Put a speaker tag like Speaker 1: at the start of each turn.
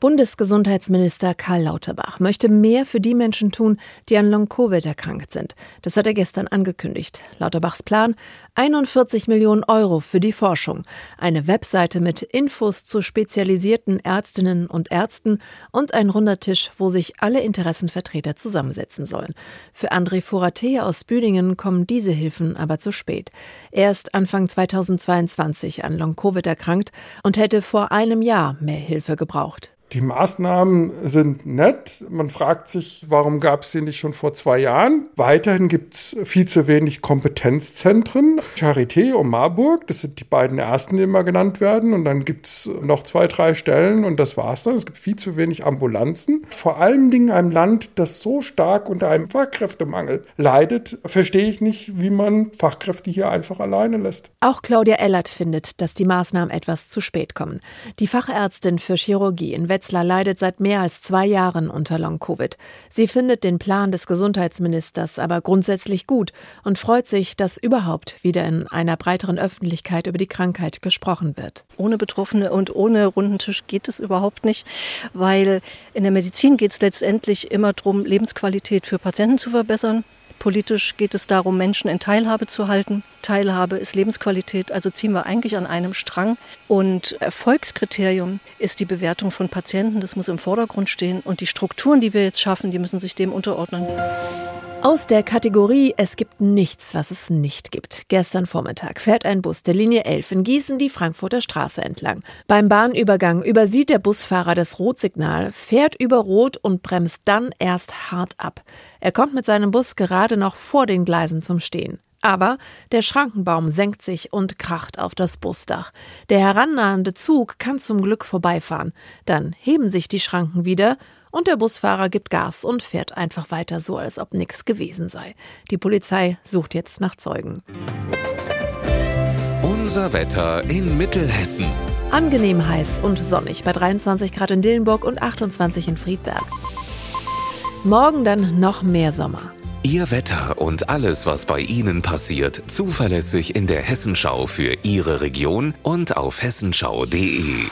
Speaker 1: Bundesgesundheitsminister Karl Lauterbach möchte mehr für die Menschen tun, die an Long-Covid erkrankt sind. Das hat er gestern angekündigt. Lauterbachs Plan 41 Millionen Euro für die Forschung, eine Webseite mit Infos zu spezialisierten Ärztinnen und Ärzten und ein runder Tisch, wo sich alle Interessenvertreter zusammensetzen sollen. Für André Foraté aus Büdingen kommen diese Hilfen aber zu spät. Er ist Anfang 2022 an Long-Covid erkrankt und hätte vor einem Jahr mehr Hilfe gebraucht.
Speaker 2: Die Maßnahmen sind nett. Man fragt sich, warum gab es die nicht schon vor zwei Jahren? Weiterhin gibt es viel zu wenig Kompetenzzentren. Charité und Marburg, das sind die beiden ersten, die immer genannt werden. Und dann gibt es noch zwei, drei Stellen und das war's dann. Es gibt viel zu wenig Ambulanzen. Vor allen Dingen einem Land, das so stark unter einem Fachkräftemangel leidet, verstehe ich nicht, wie man Fachkräfte hier einfach alleine lässt.
Speaker 1: Auch Claudia Ellert findet, dass die Maßnahmen etwas zu spät kommen. Die Fachärztin für Chirurgie in Wetzlar Wetzlar leidet seit mehr als zwei Jahren unter Long-Covid. Sie findet den Plan des Gesundheitsministers aber grundsätzlich gut und freut sich, dass überhaupt wieder in einer breiteren Öffentlichkeit über die Krankheit gesprochen wird.
Speaker 3: Ohne Betroffene und ohne runden Tisch geht es überhaupt nicht, weil in der Medizin geht es letztendlich immer darum, Lebensqualität für Patienten zu verbessern. Politisch geht es darum, Menschen in Teilhabe zu halten. Teilhabe ist Lebensqualität, also ziehen wir eigentlich an einem Strang. Und Erfolgskriterium ist die Bewertung von Patienten, das muss im Vordergrund stehen. Und die Strukturen, die wir jetzt schaffen, die müssen sich dem unterordnen.
Speaker 1: Aus der Kategorie Es gibt nichts, was es nicht gibt. Gestern Vormittag fährt ein Bus der Linie 11 in Gießen die Frankfurter Straße entlang. Beim Bahnübergang übersieht der Busfahrer das Rotsignal, fährt über Rot und bremst dann erst hart ab. Er kommt mit seinem Bus gerade noch vor den Gleisen zum Stehen. Aber der Schrankenbaum senkt sich und kracht auf das Busdach. Der herannahende Zug kann zum Glück vorbeifahren. Dann heben sich die Schranken wieder und der Busfahrer gibt Gas und fährt einfach weiter so, als ob nichts gewesen sei. Die Polizei sucht jetzt nach Zeugen.
Speaker 4: Unser Wetter in Mittelhessen.
Speaker 1: Angenehm heiß und sonnig bei 23 Grad in Dillenburg und 28 in Friedberg. Morgen dann noch mehr Sommer.
Speaker 4: Ihr Wetter und alles, was bei Ihnen passiert, zuverlässig in der Hessenschau für Ihre Region und auf hessenschau.de.